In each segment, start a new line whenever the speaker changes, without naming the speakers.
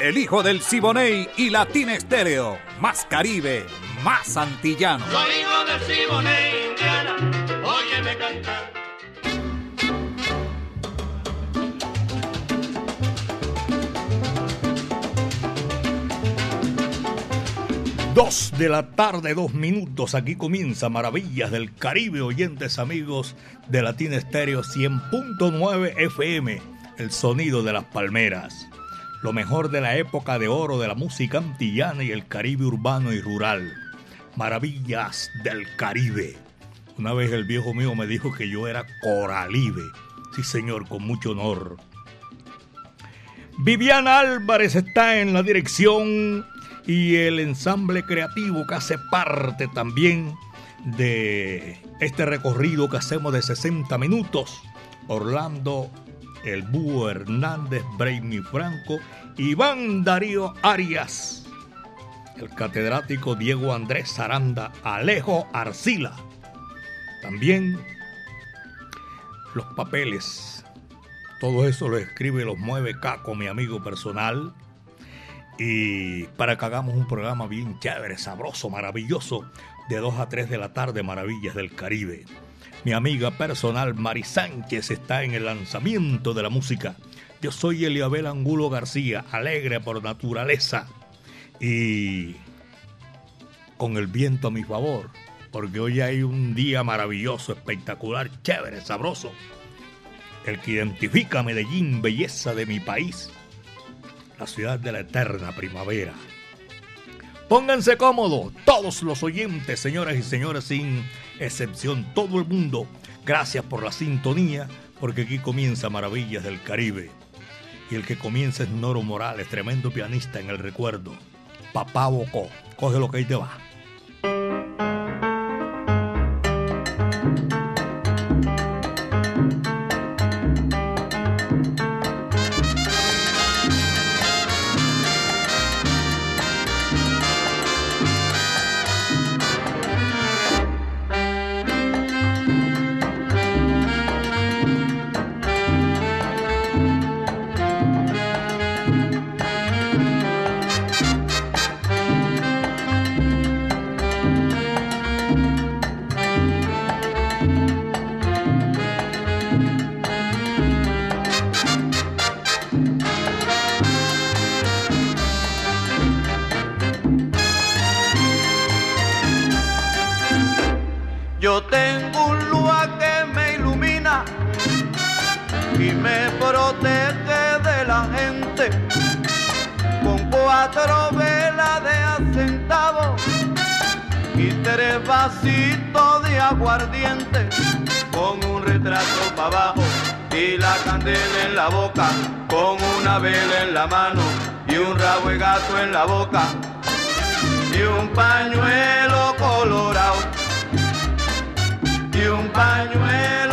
El hijo del Siboney y Latina Estéreo. Más Caribe, más antillano.
Soy hijo del Siboney, Indiana. Óyeme cantar.
Dos de la tarde, dos minutos. Aquí comienza Maravillas del Caribe, oyentes amigos de Latina Estéreo 100.9 FM, el sonido de las palmeras. Lo mejor de la época de oro de la música antillana y el Caribe urbano y rural. Maravillas del Caribe. Una vez el viejo mío me dijo que yo era Coralibe. Sí, señor, con mucho honor. Viviana Álvarez está en la dirección y el ensamble creativo que hace parte también de este recorrido que hacemos de 60 minutos. Orlando El Búho Hernández, Brainy Franco, Iván Darío Arias, el catedrático Diego Andrés Aranda, Alejo Arcila. También los papeles. Todo eso lo escribe y los mueve Caco, mi amigo personal y para que hagamos un programa bien chévere, sabroso, maravilloso, de 2 a 3 de la tarde, Maravillas del Caribe. Mi amiga personal Mari Sánchez está en el lanzamiento de la música. Yo soy Eliabel Angulo García, alegre por naturaleza y con el viento a mi favor, porque hoy hay un día maravilloso, espectacular, chévere, sabroso. El que identifica a Medellín, belleza de mi país la ciudad de la eterna primavera. Pónganse cómodos, todos los oyentes, señoras y señores, sin excepción, todo el mundo. Gracias por la sintonía, porque aquí comienza Maravillas del Caribe. Y el que comienza es Noro Morales, tremendo pianista en el recuerdo. Papá Bocó, coge lo que ahí te va.
Yo tengo un lua que me ilumina y me protege de la gente con cuatro velas de acentavo y tres vasitos de aguardiente con un retrato para abajo y la candela en la boca con una vela en la mano y un rabo de gato en la boca y un pañuelo colorado y un pañuelo colorado.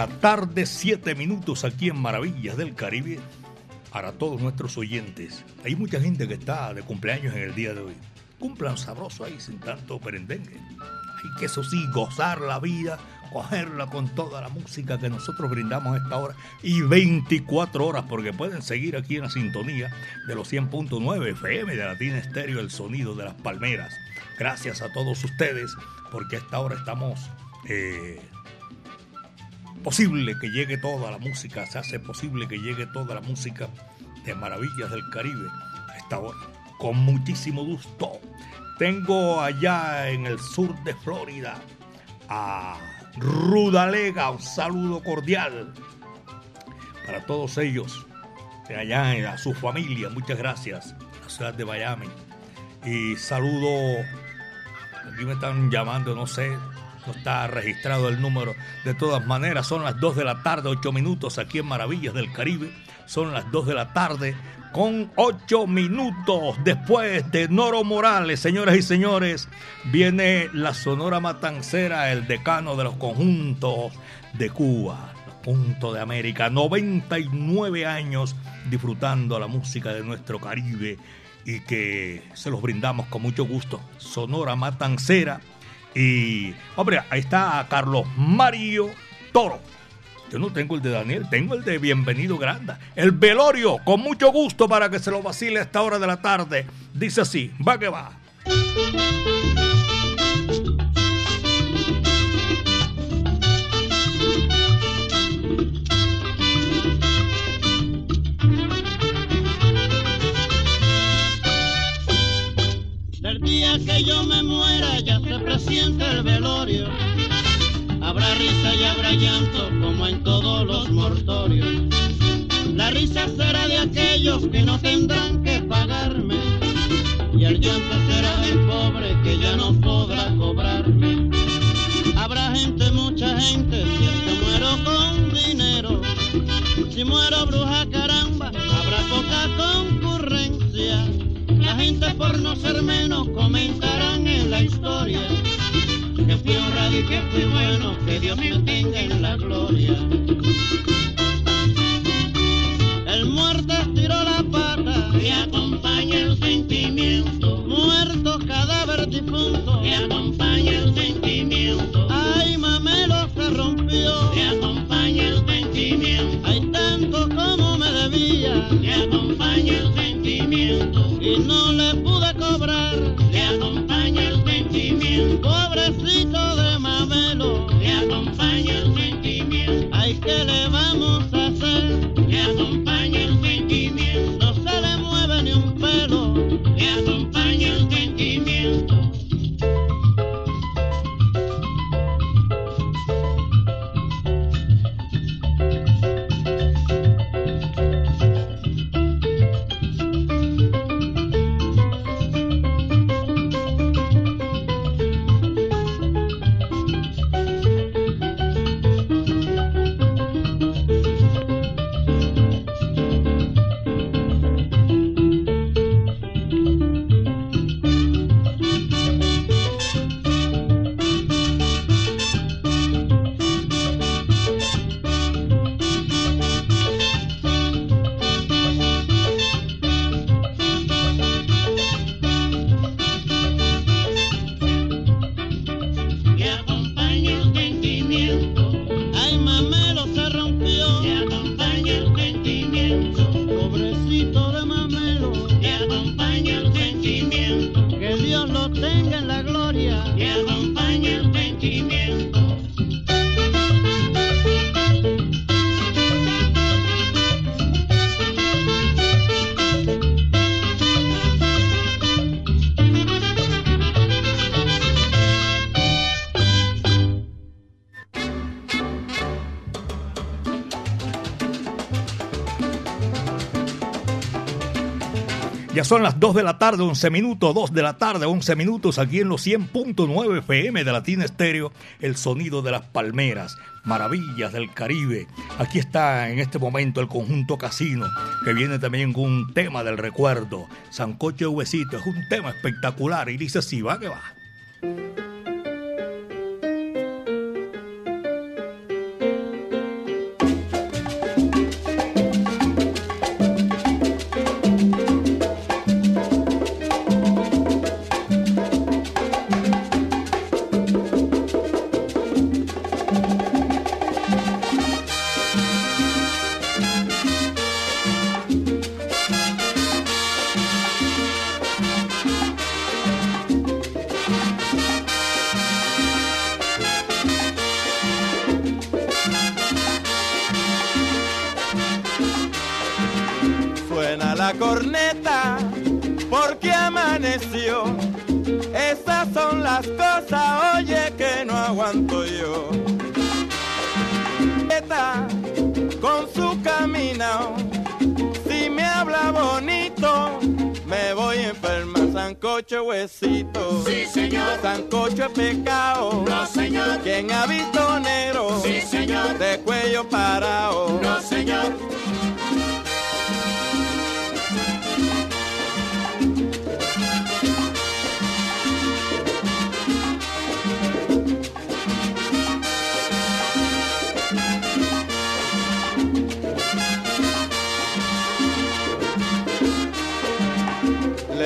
La tarde, 7 minutos aquí en Maravillas del Caribe. Para todos nuestros oyentes, hay mucha gente que está de cumpleaños en el día de hoy. Cumplan sabroso ahí sin tanto perendengue. Hay que eso sí, gozar la vida, cogerla con toda la música que nosotros brindamos a esta hora y 24 horas, porque pueden seguir aquí en la sintonía de los 100.9 FM de Latina Estéreo, el sonido de las palmeras. Gracias a todos ustedes, porque a esta hora estamos eh, posible que llegue toda la música, se hace posible que llegue toda la música de Maravillas del Caribe a esta hora. Con muchísimo gusto. Tengo allá en el sur de Florida a Rudalega, un saludo cordial para todos ellos, de allá a su familia, muchas gracias, la ciudad de Miami. Y saludo, aquí me están llamando, no sé, no está registrado el número. De todas maneras, son las 2 de la tarde, 8 minutos aquí en Maravillas del Caribe. Son las 2 de la tarde con 8 minutos después de Noro Morales, señoras y señores, viene la Sonora Matancera, el decano de los conjuntos de Cuba, punto de América, 99 años disfrutando la música de nuestro Caribe y que se los brindamos con mucho gusto. Sonora Matancera y, hombre, ahí está Carlos Mario Toro. Yo no tengo el de Daniel, tengo el de Bienvenido Granda. El velorio, con mucho gusto para que se lo vacile a esta hora de la tarde. Dice así, va que va.
Que yo me muera presiente el velorio Habrá risa y habrá llanto como en todos los mortorios. La risa será de aquellos que no tendrán que pagarme y el llanto será del pobre que ya no podrá cobrarme. Habrá gente, mucha gente, si es que muero con dinero. Si muero bruja caramba, habrá poca concurrencia. La gente por no ser menos comentarán que fui bueno, que Dios me tenga en la gloria.
Ya son las 2 de la tarde, 11 minutos, 2 de la tarde, 11 minutos, aquí en los 100.9 FM de Latina Estéreo, el sonido de las palmeras, maravillas del Caribe. Aquí está en este momento el conjunto Casino, que viene también con un tema del recuerdo. Sancocho de Huesito, es un tema espectacular y dice así, va que va.
Sancocho huesito,
sí señor.
Sancocho es pecado,
no señor.
Quien ha visto negro,
sí señor.
De cuello parado,
no señor.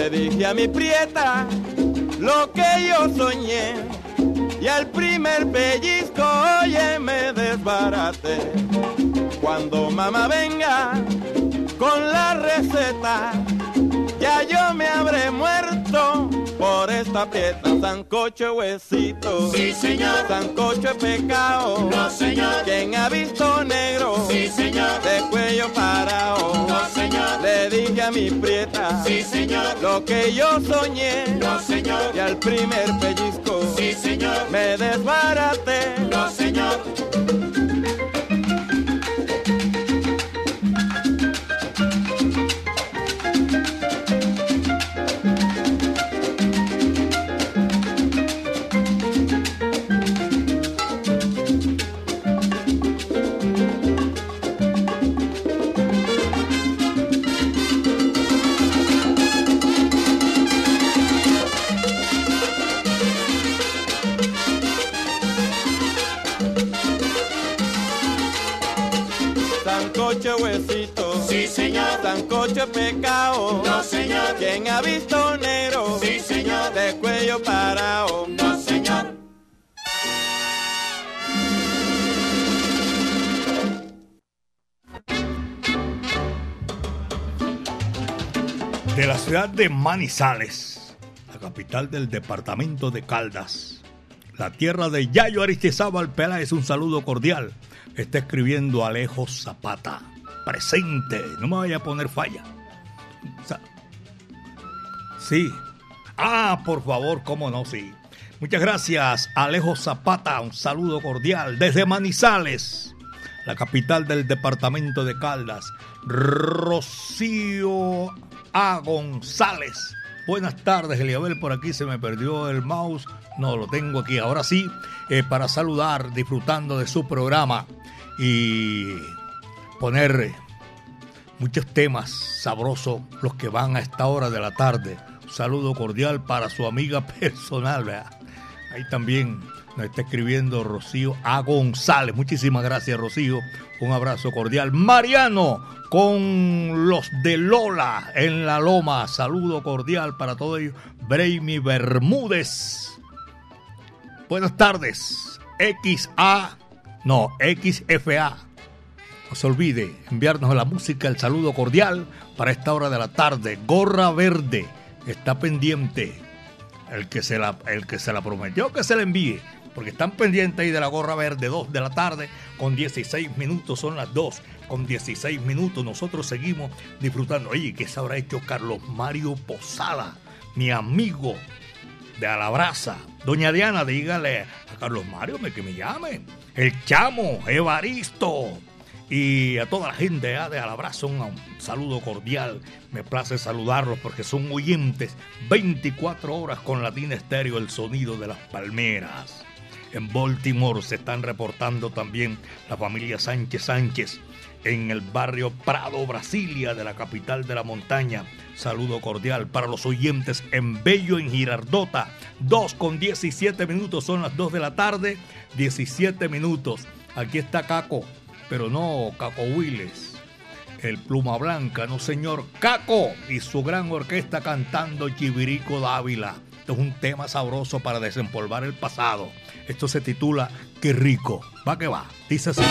Le dije a mi prieta lo que yo soñé y al primer pellizco oye me desbarate. Cuando mamá venga con la receta, ya yo me habré muerto por esta prieta. Sancocho huesito,
sí señor.
Sancocho es pecado,
no señor.
Quien ha visto negro,
sí señor.
De cuello parado,
no señor.
Le dije a mi prieta,
sí señor.
Lo que yo soñé,
no señor.
Y al primer pellizco,
sí señor.
Me desbarate,
no señor.
Pecado,
no señor.
Quien ha visto negro,
sí señor.
De cuello parado,
no señor.
De la ciudad de Manizales, la capital del departamento de Caldas, la tierra de Yayo Aristizábal Peláez, un saludo cordial. Está escribiendo Alejo Zapata. Presente, no me vaya a poner falla. Sí. Ah, por favor, cómo no, sí. Muchas gracias, Alejo Zapata. Un saludo cordial desde Manizales, la capital del departamento de Caldas. Rocío A. González. Buenas tardes, Eliabel. Por aquí se me perdió el mouse. No, lo tengo aquí. Ahora sí, eh, para saludar, disfrutando de su programa y poner muchos temas sabrosos, los que van a esta hora de la tarde. Un saludo cordial para su amiga personal. ¿verdad? Ahí también nos está escribiendo Rocío A. González. Muchísimas gracias, Rocío. Un abrazo cordial. Mariano, con los de Lola en la Loma. Saludo cordial para todos ellos. Braimi Bermúdez. Buenas tardes. XA, no, XFA. No se olvide enviarnos la música, el saludo cordial para esta hora de la tarde. Gorra Verde está pendiente. El que se la, el que se la prometió que se la envíe porque están pendientes ahí de la gorra verde, 2 de la tarde, con 16 minutos, son las 2, con 16 minutos, nosotros seguimos disfrutando. Oye, ¿qué se habrá hecho Carlos Mario Posada, mi amigo de Alabraza? Doña Diana, dígale a Carlos Mario que me llame. El chamo, Evaristo. Y a toda la gente de Alabraza, un, un saludo cordial. Me place saludarlos porque son oyentes 24 horas con Latina Estéreo, el sonido de las palmeras. En Baltimore se están reportando también la familia Sánchez Sánchez en el barrio Prado, Brasilia, de la capital de la montaña. Saludo cordial para los oyentes en Bello, en Girardota. 2 con 17 minutos, son las 2 de la tarde, 17 minutos. Aquí está Caco, pero no Caco Willes, el Pluma Blanca, no señor Caco y su gran orquesta cantando Chivirico Dávila. Esto es un tema sabroso para desempolvar el pasado. Esto se titula Qué rico. Va que va. Dice así.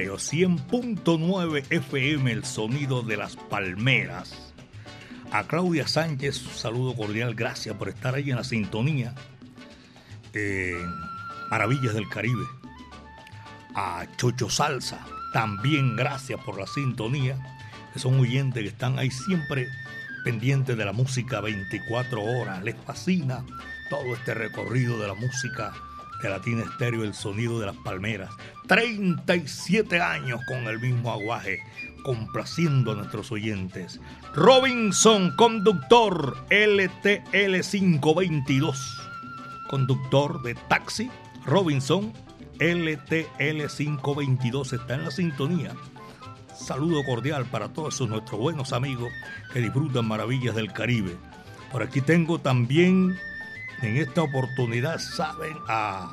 Estéreo 100.9 FM, el sonido de las palmeras. A Claudia Sánchez, saludo cordial, gracias por estar ahí en la sintonía. Maravillas del Caribe. A Chocho Salsa, también gracias por la sintonía. Que son oyentes que están ahí siempre pendientes de la música 24 horas. Les fascina todo este recorrido de la música de Latina Estéreo, el sonido de las palmeras. 37 años con el mismo aguaje, complaciendo a nuestros oyentes. Robinson, conductor LTL522, conductor de taxi. Robinson, LTL522 está en la sintonía. Saludo cordial para todos esos nuestros buenos amigos que disfrutan maravillas del Caribe. Por aquí tengo también en esta oportunidad, saben, a,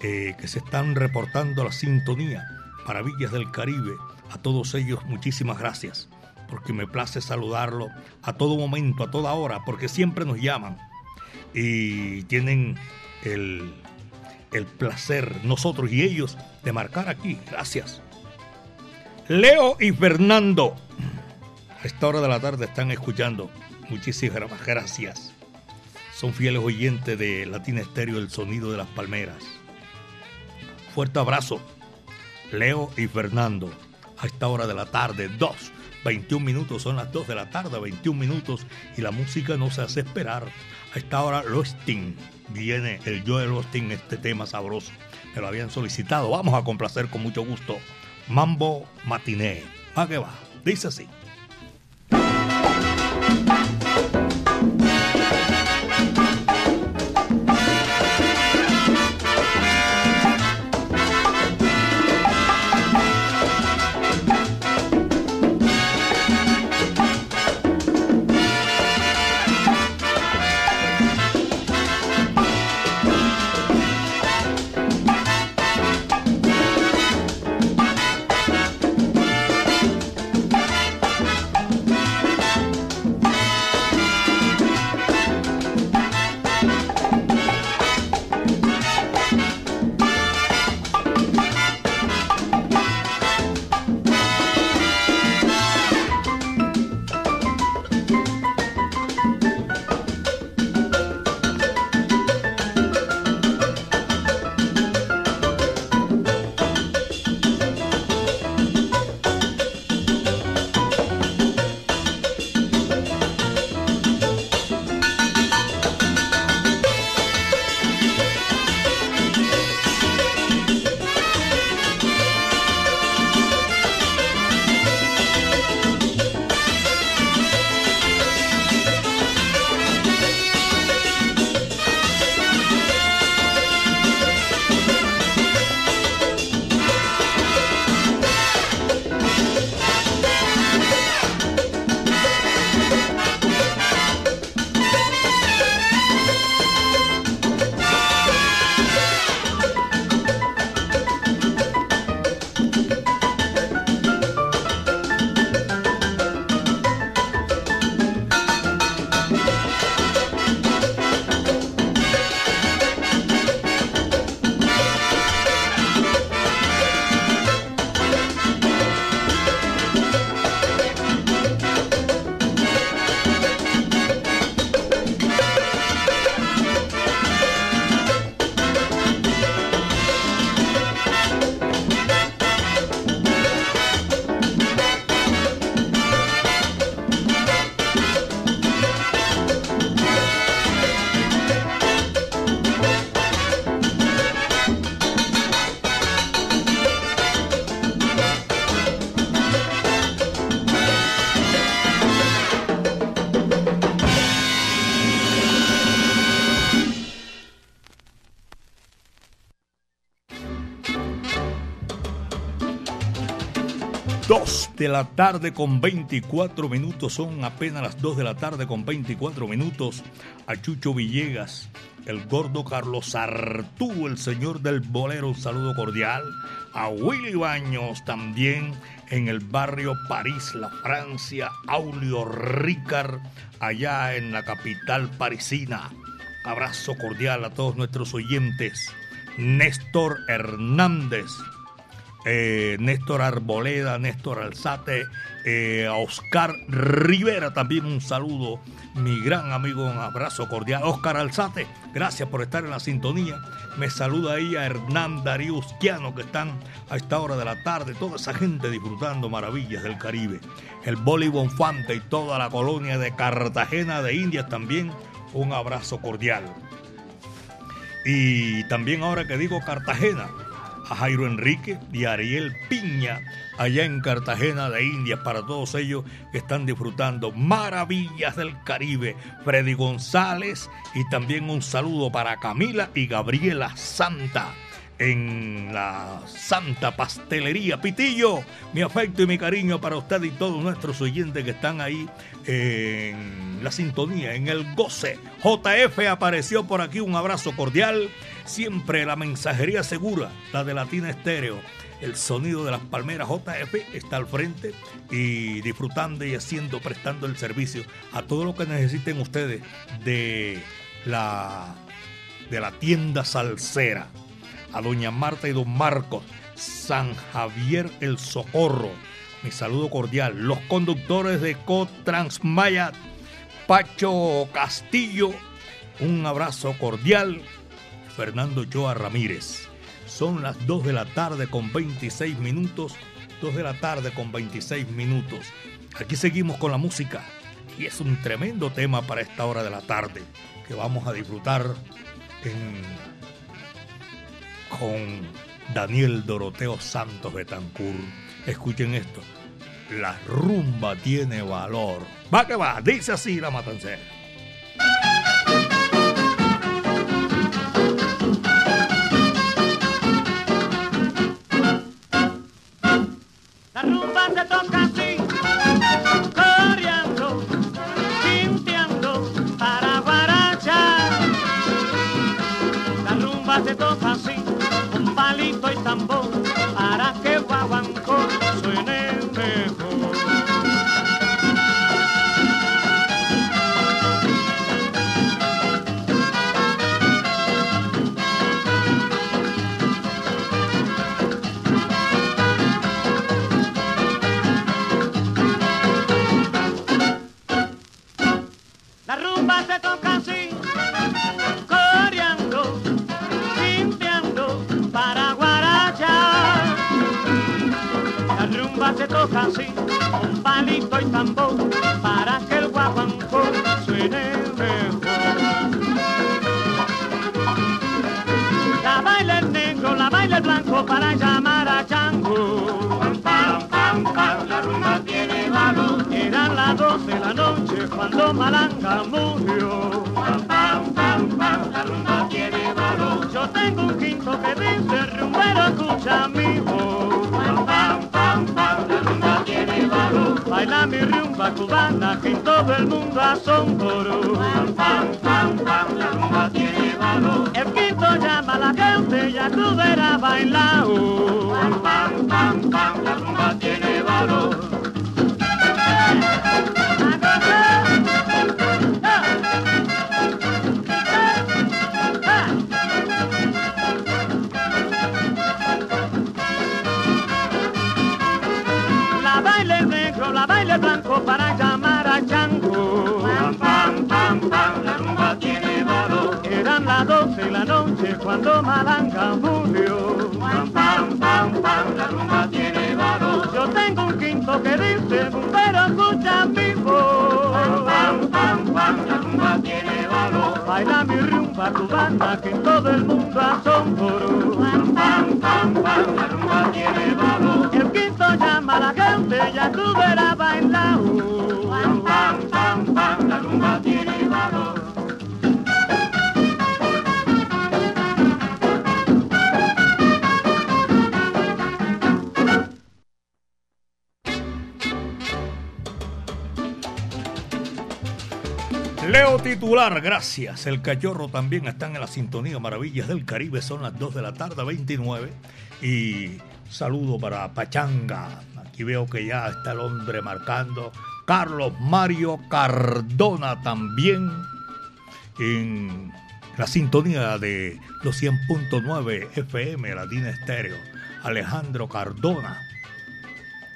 eh, que se están reportando la sintonía Maravillas del Caribe. A todos ellos, muchísimas gracias, porque me place saludarlo a todo momento, a toda hora, porque siempre nos llaman y tienen el, el placer, nosotros y ellos, de marcar aquí. Gracias. Leo y Fernando, a esta hora de la tarde están escuchando. Muchísimas gracias son fieles oyentes de Latina Estéreo, el sonido de las palmeras. Fuerte abrazo, Leo y Fernando, a esta hora de la tarde, 2, 21 minutos, son las 2 de la tarde, 21 minutos, y la música no se hace esperar. A esta hora, Lostin, viene el Joel Austin, este tema sabroso. Me lo habían solicitado, vamos a complacer con mucho gusto. Mambo Matiné, va que va, dice así. De la tarde con 24 minutos, son apenas las 2 de la tarde con 24 minutos. A Chucho Villegas, el gordo Carlos Artú, el señor del bolero, un saludo cordial. A Willy Baños también en el barrio París, la Francia. Aulio Ricard, allá en la capital parisina. Abrazo cordial a todos nuestros oyentes. Néstor Hernández eh, Néstor Arboleda, Néstor Alzate, eh, a Oscar Rivera también un saludo, mi gran amigo, un abrazo cordial. Oscar Alzate, gracias por estar en la sintonía. Me saluda ahí a Hernán Darío que están a esta hora de la tarde, toda esa gente disfrutando maravillas del Caribe. El Bolívar Fante y toda la colonia de Cartagena de Indias también, un abrazo cordial. Y también ahora que digo Cartagena, a Jairo Enrique y Ariel Piña allá en Cartagena de Indias para todos ellos que están disfrutando maravillas del Caribe. Freddy González y también un saludo para Camila y Gabriela Santa en la Santa Pastelería Pitillo. Mi afecto y mi cariño para usted y todos nuestros oyentes que están ahí en la sintonía, en el goce. JF apareció por aquí, un abrazo cordial. Siempre la mensajería segura, la de Latina Estéreo. El sonido de las palmeras JF está al frente y disfrutando y haciendo, prestando el servicio a todo lo que necesiten ustedes de la, de la tienda salsera a doña Marta y don Marcos, San Javier El Socorro. Mi saludo cordial. Los conductores de Cotransmaya, Pacho Castillo, un abrazo cordial. Fernando Joa Ramírez. Son las 2 de la tarde con 26 minutos. 2 de la tarde con 26 minutos. Aquí seguimos con la música. Y es un tremendo tema para esta hora de la tarde que vamos a disfrutar con Daniel Doroteo Santos Betancourt. Escuchen esto. La rumba tiene valor. Va que va, dice así la matancera.
La rumba se toca cuando Malanga murió. Rumba tiene valor. Yo tengo un quinto que dice, rumbero, escucha mi voz. Rumba tiene valor. Baila mi rumba cubana que en todo el mundo asombró. Rumba tiene valor. El quinto llama a la gente, ya tú verás bailar. La rumba tiene cuando Malanga murió. Pam, pam, pam, pam, la rumba tiene valor. Yo tengo un quinto que dice, pero escucha mi voz. Pam, pam, pam, pam, la rumba tiene valor. Baila mi rumba cubana que en todo el mundo asombró. Pam, pam, pam, pam, la rumba tiene valor. El quinto llama a la gente, ya tú verás
Gracias. El cachorro también están en la sintonía Maravillas del Caribe. Son las 2 de la tarde, 29. Y saludo para Pachanga. Aquí veo que ya está el hombre marcando. Carlos Mario Cardona también en la sintonía de los 100.9 FM Latina Estéreo. Alejandro Cardona.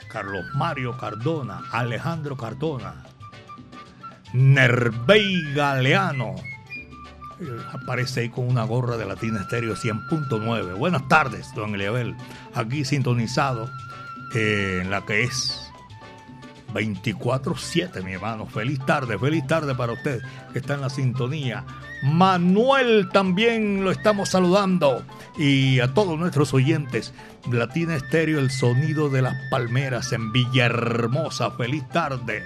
Carlos Mario Cardona. Alejandro Cardona. Nervey Galeano. Aparece ahí con una gorra de Latina Estéreo 100.9. Buenas tardes, don Eliabel. Aquí sintonizado eh, en la que es 24-7, mi hermano. Feliz tarde, feliz tarde para usted que está en la sintonía. Manuel también lo estamos saludando. Y a todos nuestros oyentes. Latina Estéreo, el sonido de las palmeras en Villahermosa. Feliz tarde.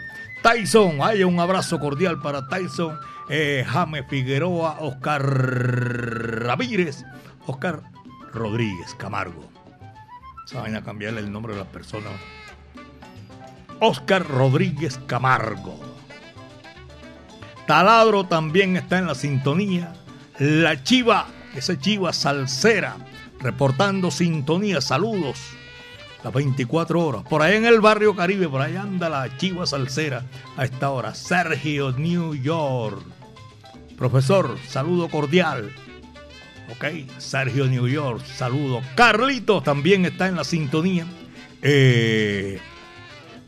Tyson, hay un abrazo cordial para Tyson, eh, James Figueroa, Oscar Ramírez, Oscar Rodríguez Camargo. Saben a cambiarle el nombre de las personas. Oscar Rodríguez Camargo. Taladro también está en la sintonía. La Chiva, esa Chiva salsera, reportando sintonía. Saludos. Las 24 horas. Por ahí en el barrio Caribe, por ahí anda la Chiva salsera a esta hora. Sergio New York. Profesor, saludo cordial. Ok, Sergio New York, saludo. Carlitos también está en la sintonía. Eh,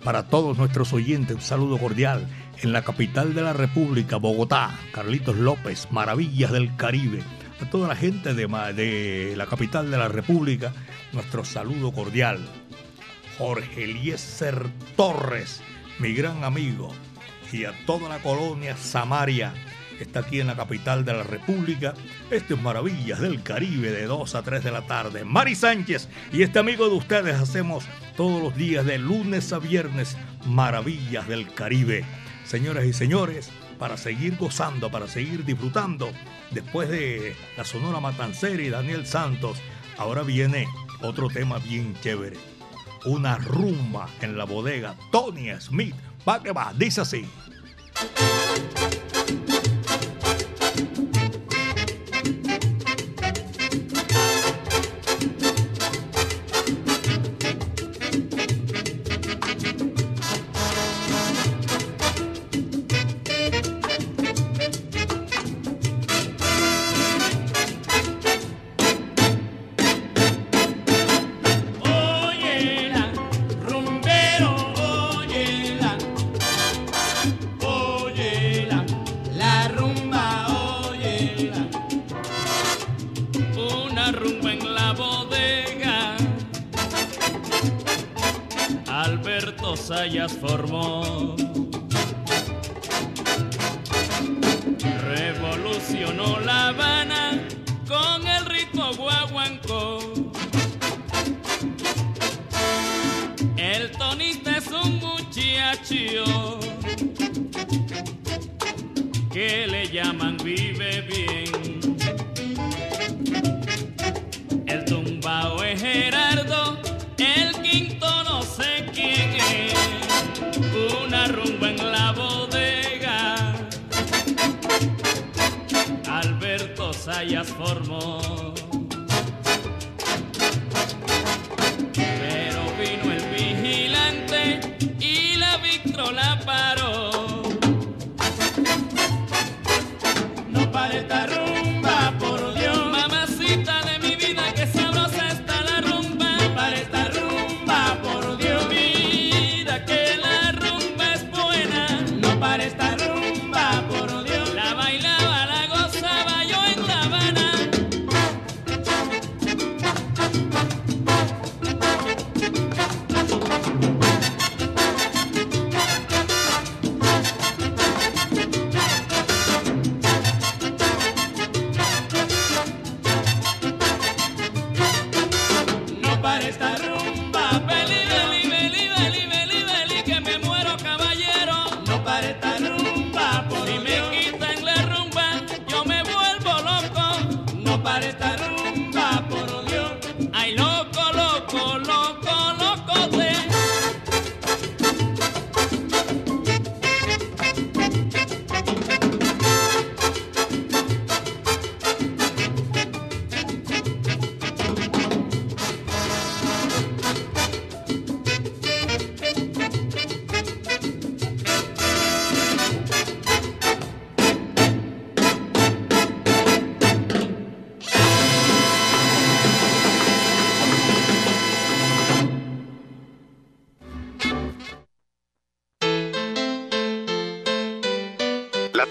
para todos nuestros oyentes, un saludo cordial. En la capital de la República, Bogotá, Carlitos López, Maravillas del Caribe. A toda la gente de, de la capital de la República, nuestro saludo cordial. Jorge Eliezer Torres, mi gran amigo, y a toda la colonia Samaria, está aquí en la capital de la República. Esto es Maravillas del Caribe de 2 a 3 de la tarde. Mari Sánchez y este amigo de ustedes hacemos todos los días de lunes a viernes Maravillas del Caribe. Señoras y señores, para seguir gozando, para seguir disfrutando, después de la Sonora Matancera y Daniel Santos, ahora viene otro tema bien chévere una rumba en la bodega Tony Smith. Va que va, dice así.
Que le llaman vive bien. El tumbao es Gerardo, el quinto no sé quién es. Una rumba en la bodega. Alberto Sayas formó.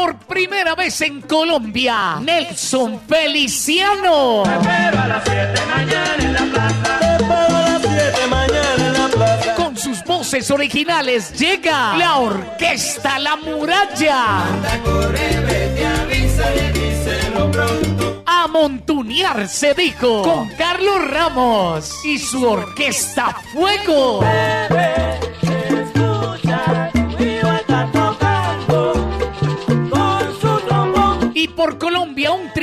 Por primera vez en Colombia, Nelson Feliciano.
Te espero a las 7 mañana en la plaza. Te espero a las 7 mañana en la plaza.
Con sus voces originales llega la Orquesta La Muralla. A montunear se dijo con Carlos Ramos y su Orquesta Fuego.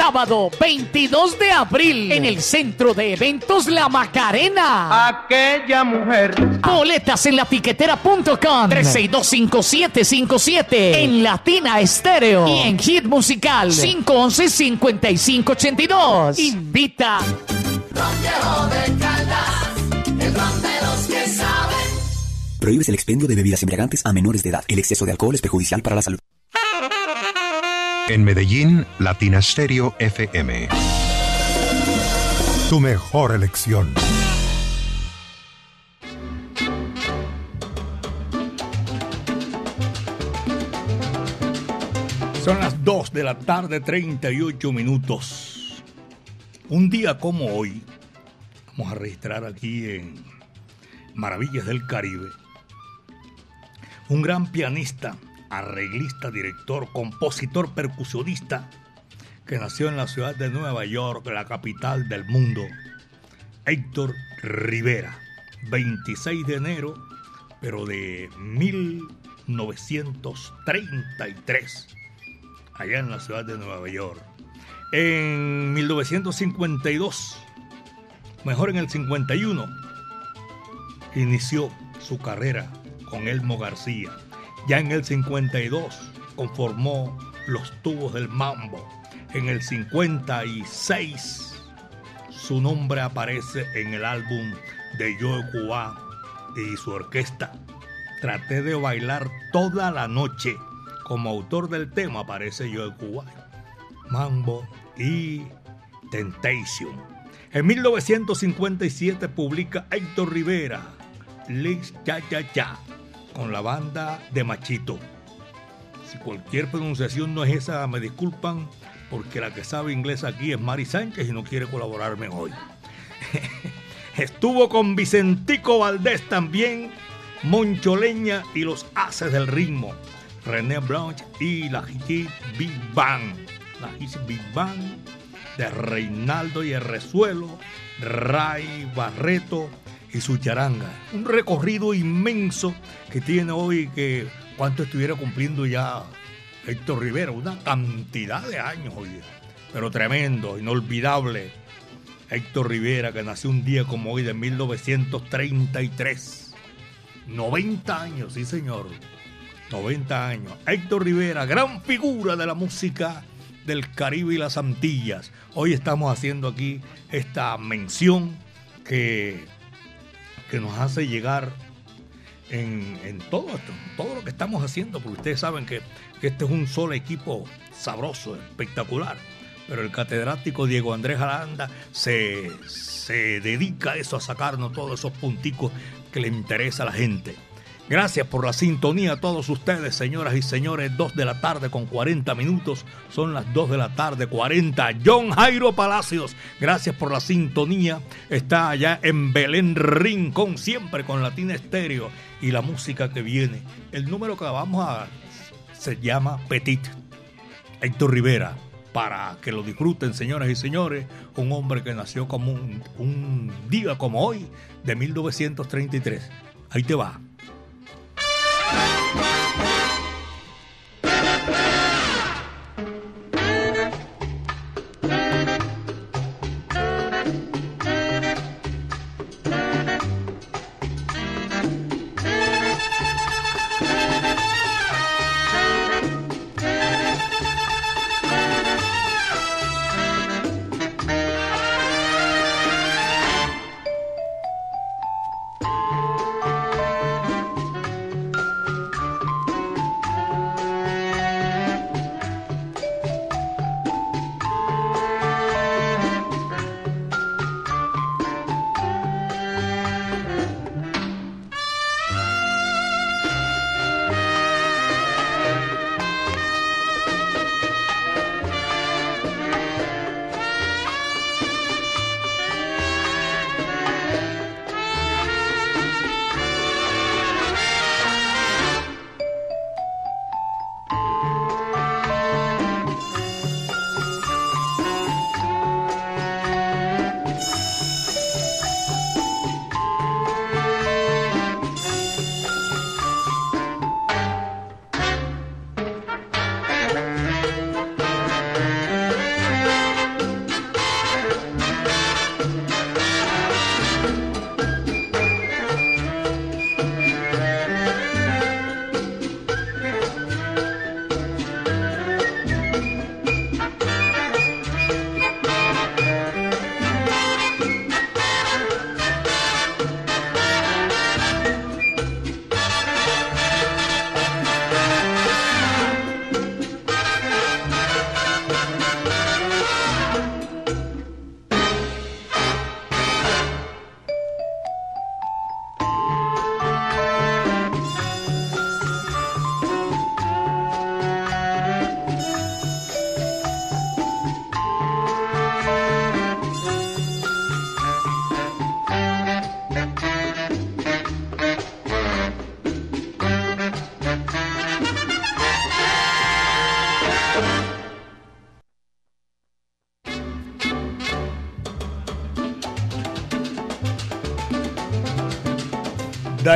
Sábado 22 de abril en el Centro de Eventos La Macarena.
Aquella mujer.
Boletas en latiquetera.com 3625757 en Latina Estéreo y en Hit Musical 511-5582. Invita.
Prohíbes el expendio de bebidas embriagantes a menores de edad. El exceso de alcohol es perjudicial para la salud.
En Medellín, Latina Stereo FM.
Tu mejor elección.
Son las 2 de la tarde, 38 minutos. Un día como hoy, vamos a registrar aquí en Maravillas del Caribe, un gran pianista, arreglista, director, compositor, percusionista, que nació en la ciudad de Nueva York, la capital del mundo, Héctor Rivera, 26 de enero, pero de 1933 allá en la ciudad de Nueva York. En 1952, mejor en el 51, inició su carrera con Elmo García. Ya en el 52 conformó Los Tubos del Mambo. En el 56 su nombre aparece en el álbum de Joe Cuba y su orquesta. Traté de bailar toda la noche como autor del tema aparece Joe Cuba, Mambo y Temptation. En 1957 publica Héctor Rivera, Liz Ya Ya Ya, con la banda de Machito. Si cualquier pronunciación no es esa, me disculpan, porque la que sabe inglés aquí es Mari Sánchez y no quiere colaborarme hoy. Estuvo con Vicentico Valdés también, Moncholeña y los Haces del Ritmo. René Blanche y la Hit Big Bang. La Hit Big Bang de Reinaldo y el Resuelo, Ray Barreto y su charanga. Un recorrido inmenso que tiene hoy que cuánto estuviera cumpliendo ya Héctor Rivera, una cantidad de años hoy. Pero tremendo, inolvidable. Héctor Rivera, que nació un día como hoy de 1933. 90 años, sí señor. 90 años. Héctor Rivera, gran figura de la música del Caribe y las Antillas. Hoy estamos haciendo aquí esta mención que, que nos hace llegar en, en todo esto, todo lo que estamos haciendo, porque ustedes saben que, que este es un solo equipo sabroso, espectacular. Pero el catedrático Diego Andrés Aranda se, se dedica a eso, a sacarnos todos esos punticos que le interesa a la gente. Gracias por la sintonía a todos ustedes, señoras y señores. 2 de la tarde con 40 minutos. Son las 2 de la tarde 40. John Jairo Palacios, gracias por la sintonía. Está allá en Belén Rincón, siempre con Latina Estéreo y la música que viene. El número que vamos a se llama Petit. Héctor Rivera. Para que lo disfruten, señoras y señores, un hombre que nació como un, un día como hoy de 1933. Ahí te va.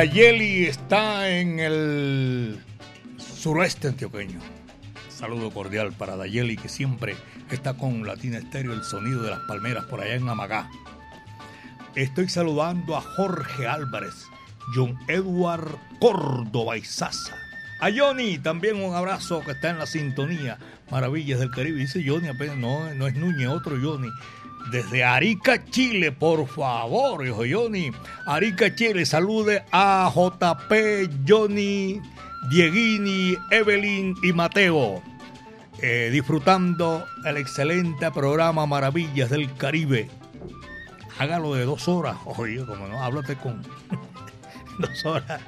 Dayeli está en el suroeste antioqueño. Saludo cordial para Dayeli, que siempre está con Latina Estéreo, el sonido de las palmeras por allá en Amagá. Estoy saludando a Jorge Álvarez, John Edward Córdoba y Sasa. A Johnny, también un abrazo que está en la sintonía. Maravillas del Caribe. Dice Johnny, apenas no, no es Núñez, otro Johnny desde Arica, Chile, por favor, hijo Johnny. Arica, Chile, salude a JP, Johnny, Dieguini, Evelyn y Mateo. Eh, disfrutando el excelente programa Maravillas del Caribe. Hágalo de dos horas. Oye, como no, háblate con dos horas.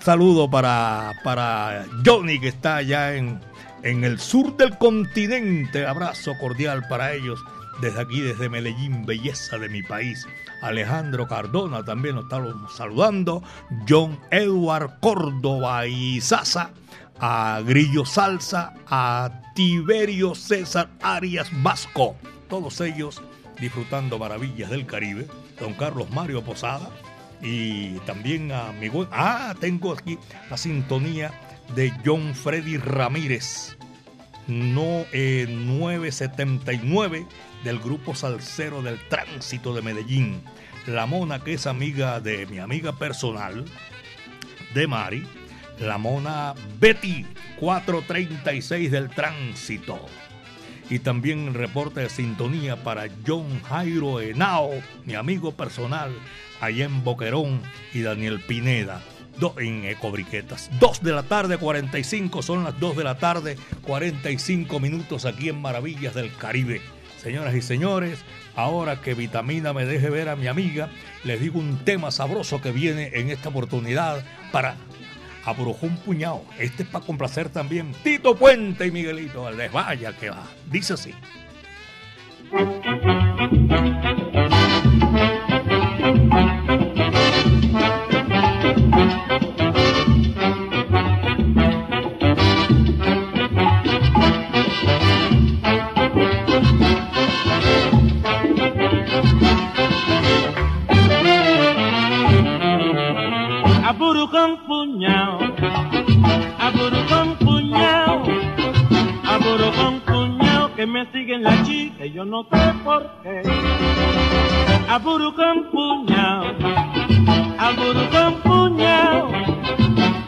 Saludo para, para Johnny que está allá en, en el sur del continente. Abrazo cordial para ellos desde aquí, desde Medellín, belleza de mi país. Alejandro Cardona también nos está saludando. John Edward Córdoba y Sasa. A Grillo Salsa. A Tiberio César Arias Vasco. Todos ellos disfrutando maravillas del Caribe. Don Carlos Mario Posada. Y también a mi. Ah, tengo aquí la sintonía de John Freddy Ramírez. No, eh, 979 del grupo Salcero del Tránsito de Medellín. La Mona, que es amiga de mi amiga personal, de Mari. La Mona Betty, 436 del Tránsito.
Y también reporte de sintonía para John Jairo Henao, mi amigo personal, allá en Boquerón, y Daniel Pineda en Ecobriquetas. 2 de la tarde, 45, son las 2 de la tarde, 45 minutos aquí en Maravillas del Caribe. Señoras y señores, ahora que Vitamina me deje ver a mi amiga, les digo un tema sabroso que viene en esta oportunidad para Abrujó un puñado. Este es para complacer también Tito Puente y Miguelito Les Vaya que va. Dice así.
Yo no sé por qué. Aburu con puñao, aburu con puñao,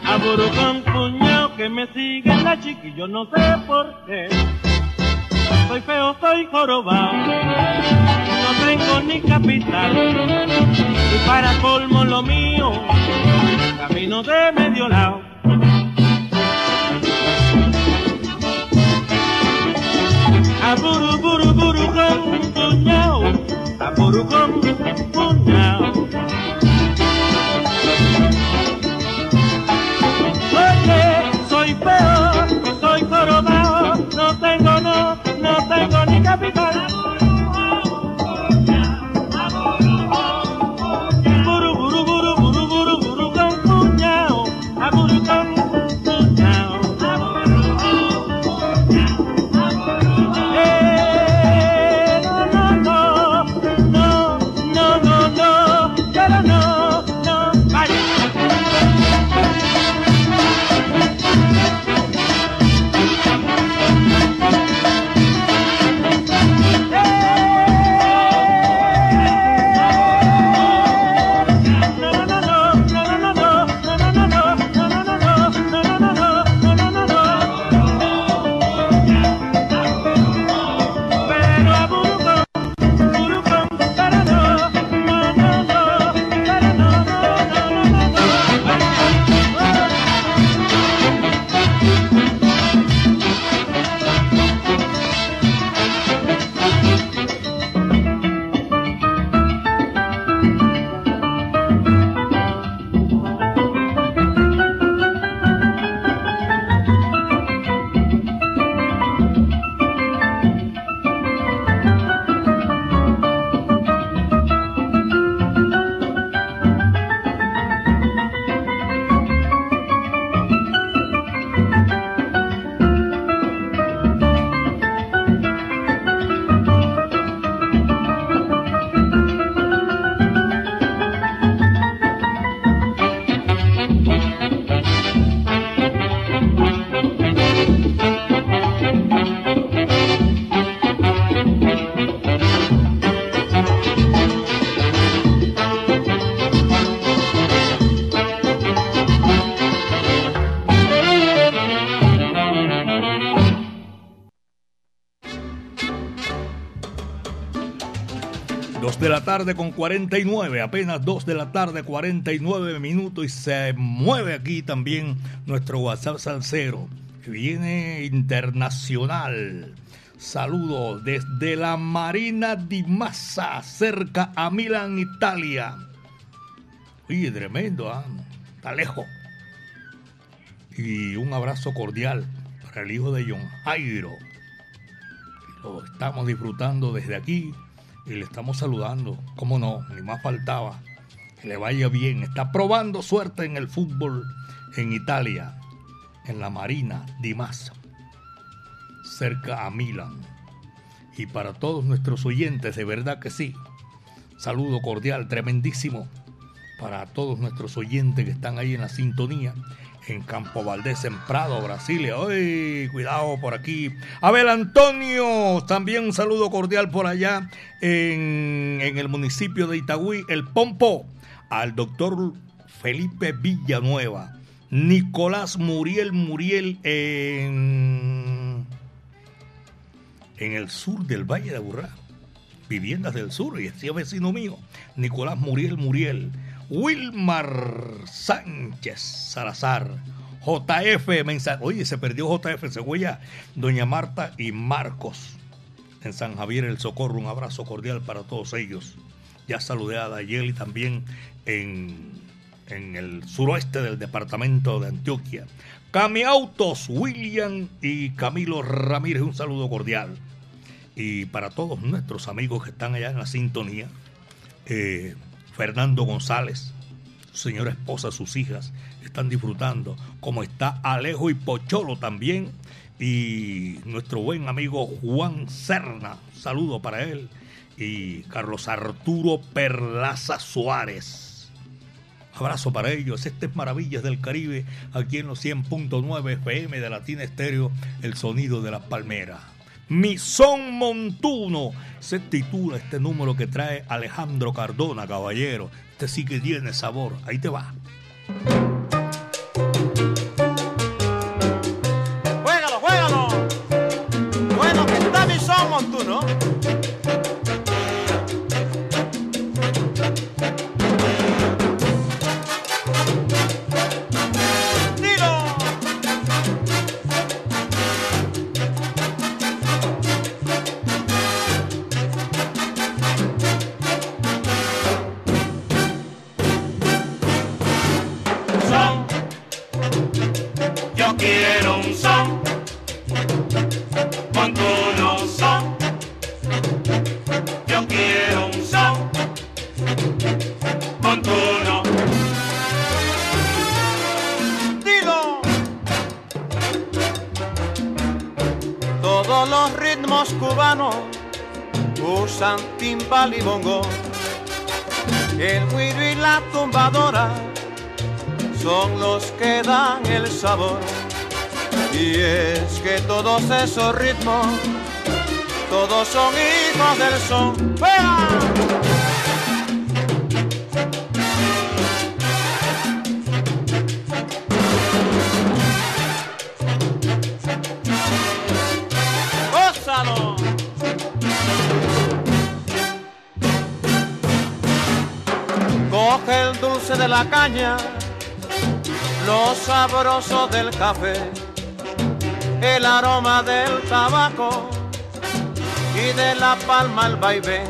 aburu con puñao que me sigue la chica y yo no sé por qué. Soy feo, soy jorobado, no tengo ni capital y para colmo lo mío, camino de medio lado. Aburu buru buru con puñao, aburu con puñao. Tarde con 49, apenas 2 de la tarde, 49 minutos y se mueve aquí también nuestro WhatsApp salsero, que viene internacional. Saludos desde la Marina di Massa, cerca a Milán, Italia. Oye, tremendo, ¿ah? está lejos. Y un abrazo cordial para el hijo de John Jairo. Lo estamos disfrutando desde aquí y le estamos saludando. ¿Cómo no? Ni más faltaba. Que le vaya bien. Está probando suerte en el fútbol en Italia, en la Marina di Massa, cerca a Milán. Y para todos nuestros oyentes, de verdad que sí. Saludo cordial, tremendísimo para todos nuestros oyentes que están ahí en la sintonía en Campo Valdés, en Prado, Brasilia. ¡Ay, cuidado por aquí! Abel Antonio, también un saludo cordial por allá en, el municipio de Itagüí, El Pompo, al doctor Felipe Villanueva, Nicolás Muriel Muriel en, en el sur del Valle de Aburrá. Viviendas del sur, y este vecino mío, Nicolás Muriel Muriel, Wilmar Sánchez Salazar, JF Mensaje. Oye, se perdió JF Cebolla, Doña Marta y Marcos en San Javier el Socorro. Un abrazo cordial para todos ellos. Ya saludé a Dayeli también en, en el suroeste del departamento de Antioquia. Cami Autos, William y Camilo Ramírez, un saludo cordial. Y para todos nuestros amigos que están allá en la sintonía, eh, Fernando González, su señora esposa, sus hijas, están disfrutando, como está Alejo y Pocholo también, y nuestro buen amigo Juan Serna, saludo para él, y Carlos Arturo Perlaza Suárez. Abrazo para ellos. Este es Maravillas del Caribe, aquí en los 100.9 FM de Latina Estéreo, el sonido de las palmeras. Mi son montuno se titula este número que trae Alejandro Cardona, caballero. Este sí que tiene sabor. Ahí te va.
Juégalo, juégalo. Bueno, que está mi son montuno. Esos ritmos, todos son hijos del son. ¡Gózalo! Coge el dulce de la caña, lo sabroso del café, el aroma del tabaco y de la palma el vaivén.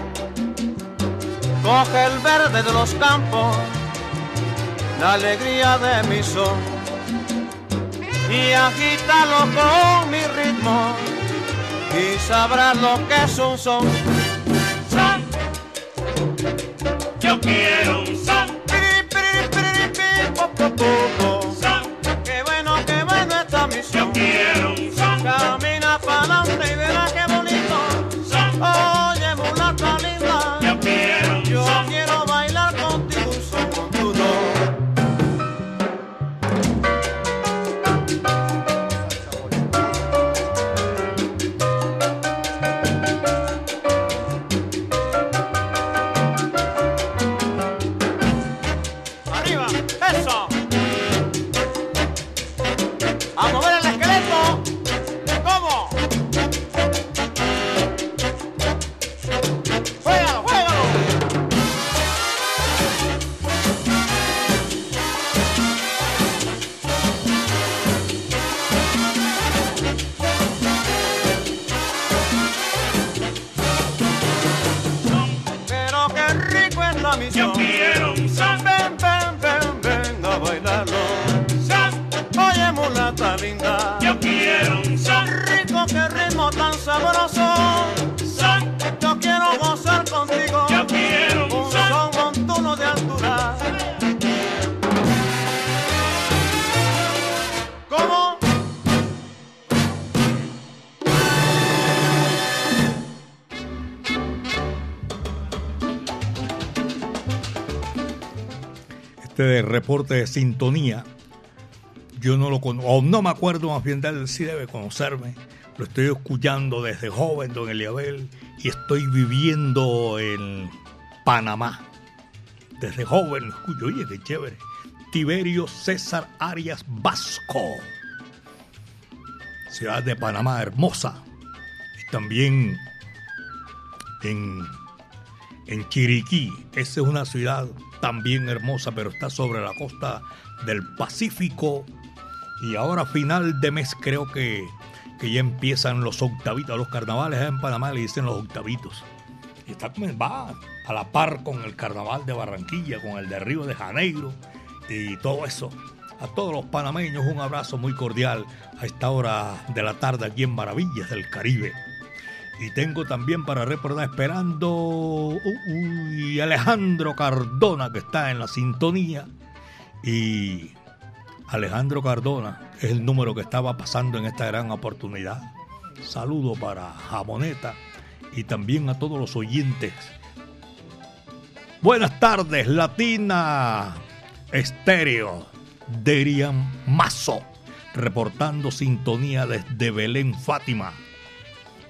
Coge el verde de los campos, la alegría de mi son y agítalo con mi ritmo y sabrás lo que es un son.
Son, yo quiero un
Este reporte de sintonía, yo no lo conozco, o no me acuerdo más bien de él, debe conocerme. Lo estoy escuchando desde joven, don Eliabel, y estoy viviendo en Panamá. Desde joven lo escucho, oye, qué chévere. Tiberio César Arias Vasco. Ciudad de Panamá, hermosa. también en, en Chiriquí. Esa es una ciudad también hermosa, pero está sobre la costa del Pacífico. Y ahora final de mes creo que, que ya empiezan los octavitos, los carnavales en Panamá le dicen los octavitos. Y está, va a la par con el carnaval de Barranquilla, con el de Río de Janeiro y todo eso. A todos los panameños un abrazo muy cordial a esta hora de la tarde aquí en Maravillas del Caribe. Y tengo también para recordar esperando uy, Alejandro Cardona que está en la sintonía. Y Alejandro Cardona es el número que estaba pasando en esta gran oportunidad. Saludo para Jamoneta y también a todos los oyentes. Buenas tardes, Latina Estéreo. Derian Mazo, reportando sintonía desde Belén, Fátima.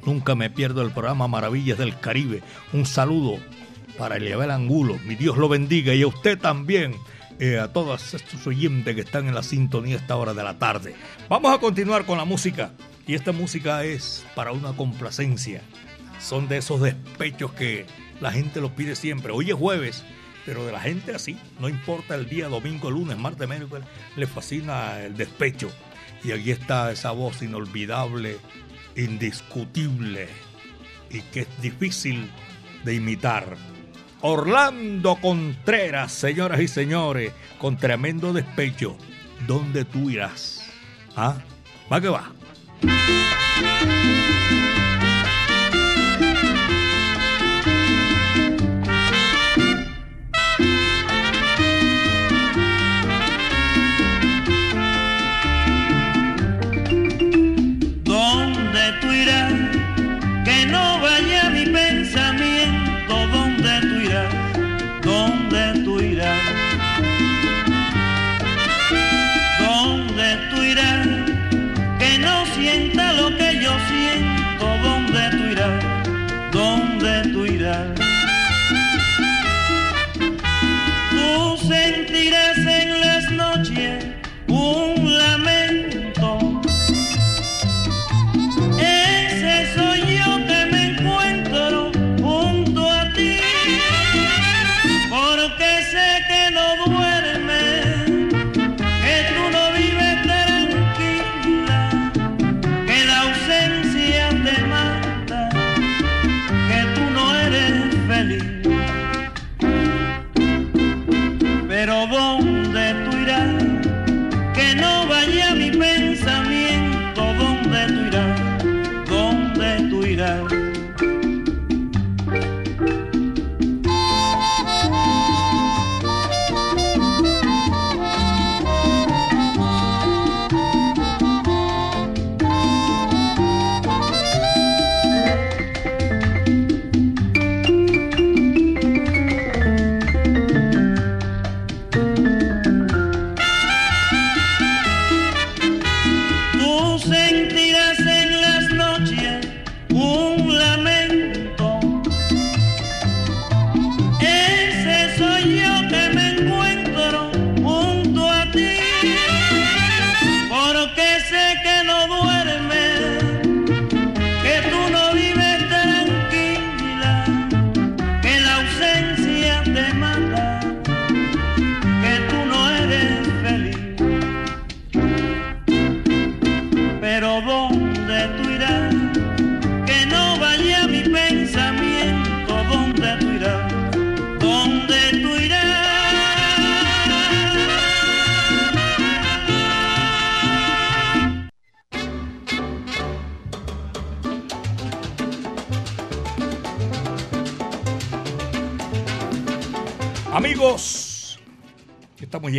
Nunca me pierdo el programa Maravillas del Caribe. Un saludo para Eliabel Angulo. Mi Dios lo bendiga y a usted también. Eh, a todos estos oyentes que están en la sintonía a esta hora de la tarde. Vamos a continuar con la música. Y esta música es para una complacencia. Son de esos despechos que la gente los pide siempre. Hoy es jueves, pero de la gente así. No importa el día, domingo, lunes, martes, miércoles, le fascina el despecho. Y aquí está esa voz inolvidable indiscutible y que es difícil de imitar. Orlando Contreras, señoras y señores, con tremendo despecho. ¿Dónde tú irás? ¿Ah? Va que va.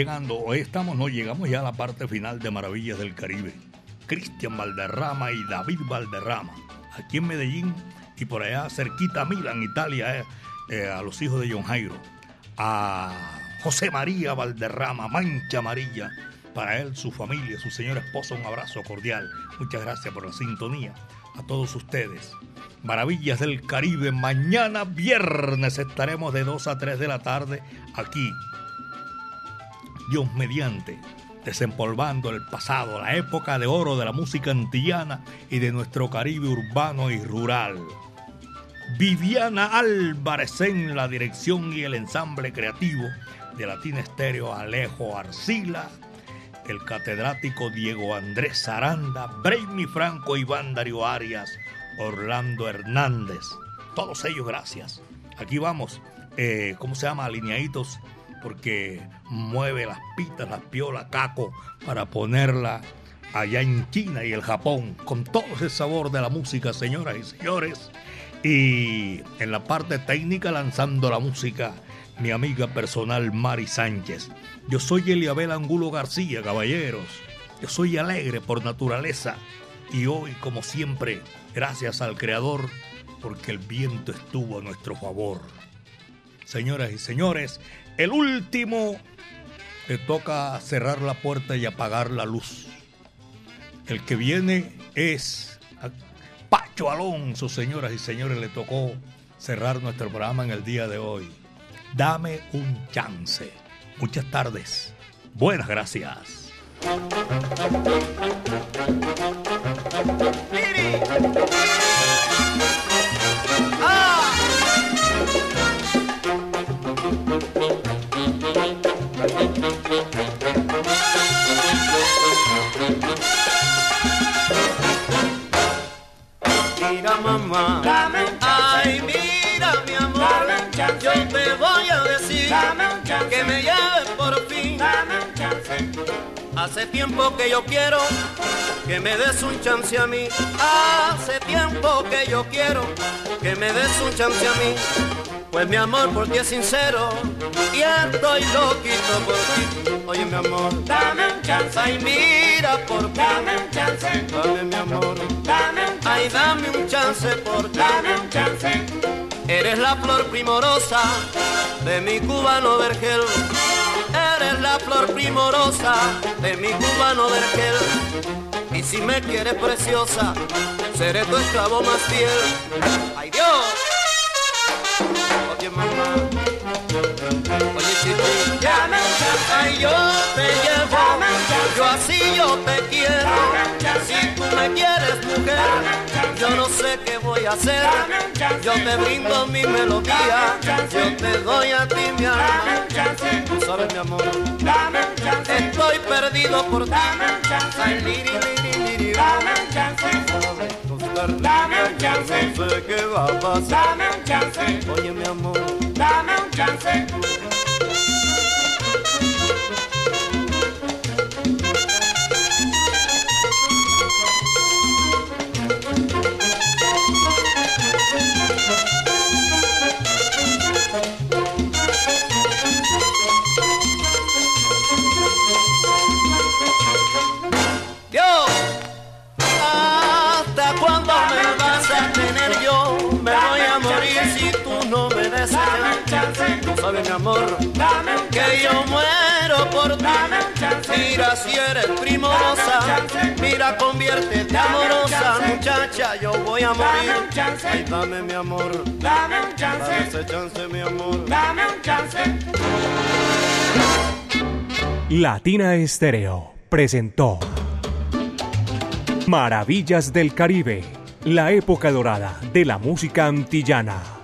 Llegando, hoy estamos, no llegamos ya a la parte final de Maravillas del Caribe. Cristian Valderrama y David Valderrama, aquí en Medellín y por allá cerquita Milán, Italia, eh, eh, a los hijos de John Jairo. A José María Valderrama, Mancha Amarilla, para él, su familia, su señor esposo, un abrazo cordial. Muchas gracias por la sintonía. A todos ustedes. Maravillas del Caribe, mañana viernes estaremos de 2 a 3 de la tarde aquí Dios mediante, desempolvando el pasado, la época de oro de la música antillana y de nuestro Caribe urbano y rural. Viviana Álvarez en la dirección y el ensamble creativo de Latina Estéreo Alejo Arcila, el catedrático Diego Andrés Aranda, Brainy Franco, Iván Dario Arias, Orlando Hernández. Todos ellos gracias. Aquí vamos, eh, ¿cómo se llama? Alineaditos porque mueve las pitas, las piolas, caco, para ponerla allá en China y el Japón, con todo ese sabor de la música, señoras y señores. Y en la parte técnica lanzando la música, mi amiga personal Mari Sánchez. Yo soy Eliabel Angulo García, caballeros. Yo soy alegre por naturaleza. Y hoy, como siempre, gracias al Creador, porque el viento estuvo a nuestro favor. Señoras y señores, el último le toca cerrar la puerta y apagar la luz. El que viene es Pacho Alonso, señoras y señores, le tocó cerrar nuestro programa en el día de hoy. Dame un chance. Muchas tardes. Buenas gracias.
Mamá, ay mira mi amor, yo te voy a decir que me lleves por fin. Hace tiempo que yo quiero que me des un chance a mí. Hace tiempo que yo quiero que me des un chance a mí. Pues mi amor por ti es sincero y estoy loquito por ti. Oye mi amor, dame un chance. Ay mira por ti. Dame un chance. Dame mi amor. Dame un chance. Ay dame un chance por ti. Dame un chance. Eres la flor primorosa de mi cubano vergel. Eres la flor primorosa de mi cubano vergel. Y si me quieres preciosa, seré tu esclavo más fiel. ¡Ay Dios! Oye mamá, oye ay yo te llevo, yo así yo te quiero, si tú me quieres mujer, yo no sé qué voy a hacer, yo te brindo mi melodía, yo te doy a ti mi alma, tú sabes mi amor, estoy perdido por ti, ay liri liri liri, dame un chance, dame un chance, no sé qué va a pasar, dame un chance, oye mi amor, dame un chance. Chance. Sabes, mi amor, que yo muero por ti. Mira si eres primorosa, mira conviértete amorosa, muchacha, yo voy a morir. Ay, dame mi amor, dame un chance, dame ese chance, mi amor, dame un chance.
Latina Estéreo presentó Maravillas del Caribe, la época dorada de la música antillana,